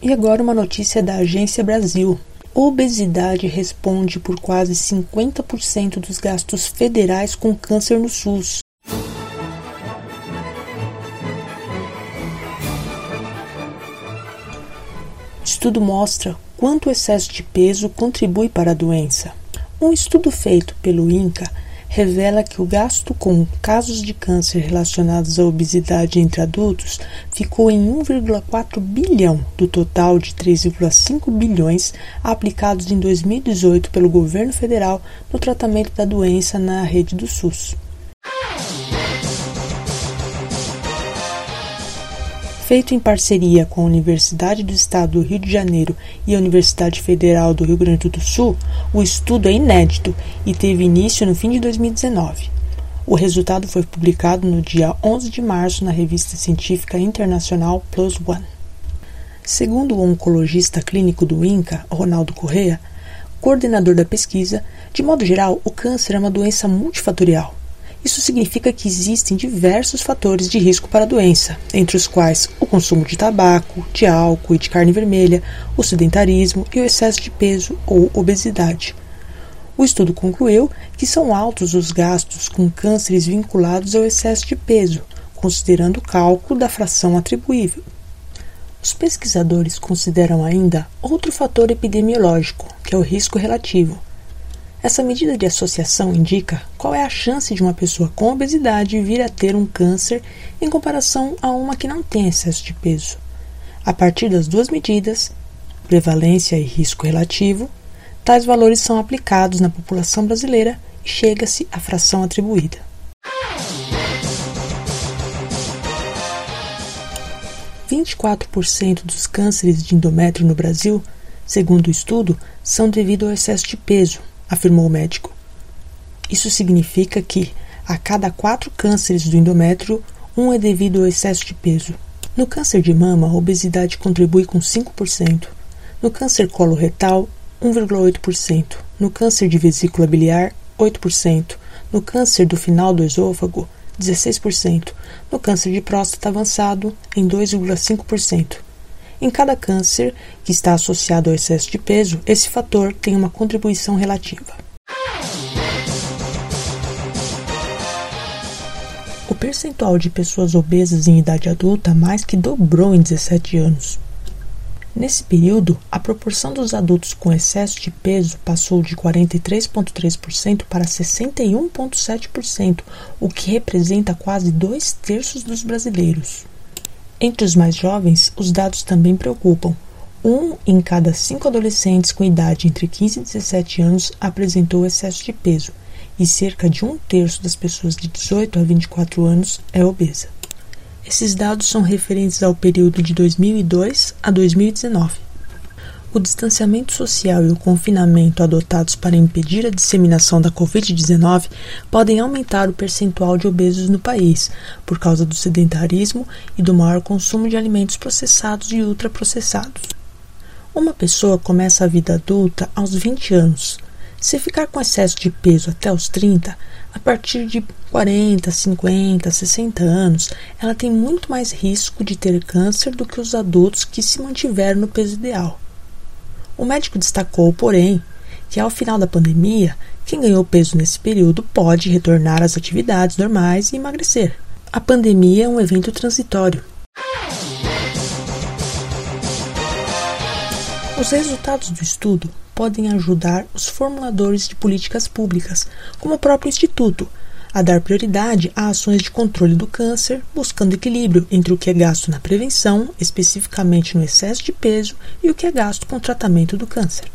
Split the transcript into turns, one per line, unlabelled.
E agora uma notícia da Agência Brasil. Obesidade responde por quase 50% dos gastos federais com câncer no SUS. Estudo mostra quanto o excesso de peso contribui para a doença. Um estudo feito pelo INCA revela que o gasto com casos de câncer relacionados à obesidade entre adultos ficou em 1,4 bilhão do total de 3,5 bilhões aplicados em 2018 pelo governo federal no tratamento da doença na rede do SUS. Feito em parceria com a Universidade do Estado do Rio de Janeiro e a Universidade Federal do Rio Grande do Sul, o estudo é inédito e teve início no fim de 2019. O resultado foi publicado no dia 11 de março na revista científica internacional Plus One. Segundo o oncologista clínico do INCA, Ronaldo Correa, coordenador da pesquisa, de modo geral, o câncer é uma doença multifatorial isso significa que existem diversos fatores de risco para a doença, entre os quais o consumo de tabaco, de álcool e de carne vermelha, o sedentarismo e o excesso de peso ou obesidade. O estudo concluiu que são altos os gastos com cânceres vinculados ao excesso de peso, considerando o cálculo da fração atribuível. Os pesquisadores consideram ainda outro fator epidemiológico, que é o risco relativo, essa medida de associação indica qual é a chance de uma pessoa com obesidade vir a ter um câncer em comparação a uma que não tem excesso de peso. A partir das duas medidas, prevalência e risco relativo, tais valores são aplicados na população brasileira e chega-se à fração atribuída. Vinte e quatro por cento dos cânceres de endométrio no Brasil, segundo o estudo, são devido ao excesso de peso, afirmou o médico. Isso significa que, a cada quatro cânceres do endométrio, um é devido ao excesso de peso. No câncer de mama, a obesidade contribui com 5%. No câncer coloretal, 1,8%. No câncer de vesícula biliar, 8%. No câncer do final do esôfago, 16%. No câncer de próstata avançado, em 2,5%. Em cada câncer que está associado ao excesso de peso, esse fator tem uma contribuição relativa. O percentual de pessoas obesas em idade adulta mais que dobrou em 17 anos. Nesse período, a proporção dos adultos com excesso de peso passou de 43,3% para 61,7%, o que representa quase dois terços dos brasileiros. Entre os mais jovens, os dados também preocupam. Um em cada cinco adolescentes com idade entre 15 e 17 anos apresentou excesso de peso, e cerca de um terço das pessoas de 18 a 24 anos é obesa. Esses dados são referentes ao período de 2002 a 2019. O distanciamento social e o confinamento adotados para impedir a disseminação da Covid-19 podem aumentar o percentual de obesos no país, por causa do sedentarismo e do maior consumo de alimentos processados e ultraprocessados. Uma pessoa começa a vida adulta aos 20 anos. Se ficar com excesso de peso até os 30, a partir de 40, 50, 60 anos, ela tem muito mais risco de ter câncer do que os adultos que se mantiveram no peso ideal. O médico destacou, porém, que ao final da pandemia, quem ganhou peso nesse período pode retornar às atividades normais e emagrecer. A pandemia é um evento transitório. Os resultados do estudo podem ajudar os formuladores de políticas públicas, como o próprio Instituto, a dar prioridade a ações de controle do câncer, buscando equilíbrio entre o que é gasto na prevenção, especificamente no excesso de peso, e o que é gasto com o tratamento do câncer.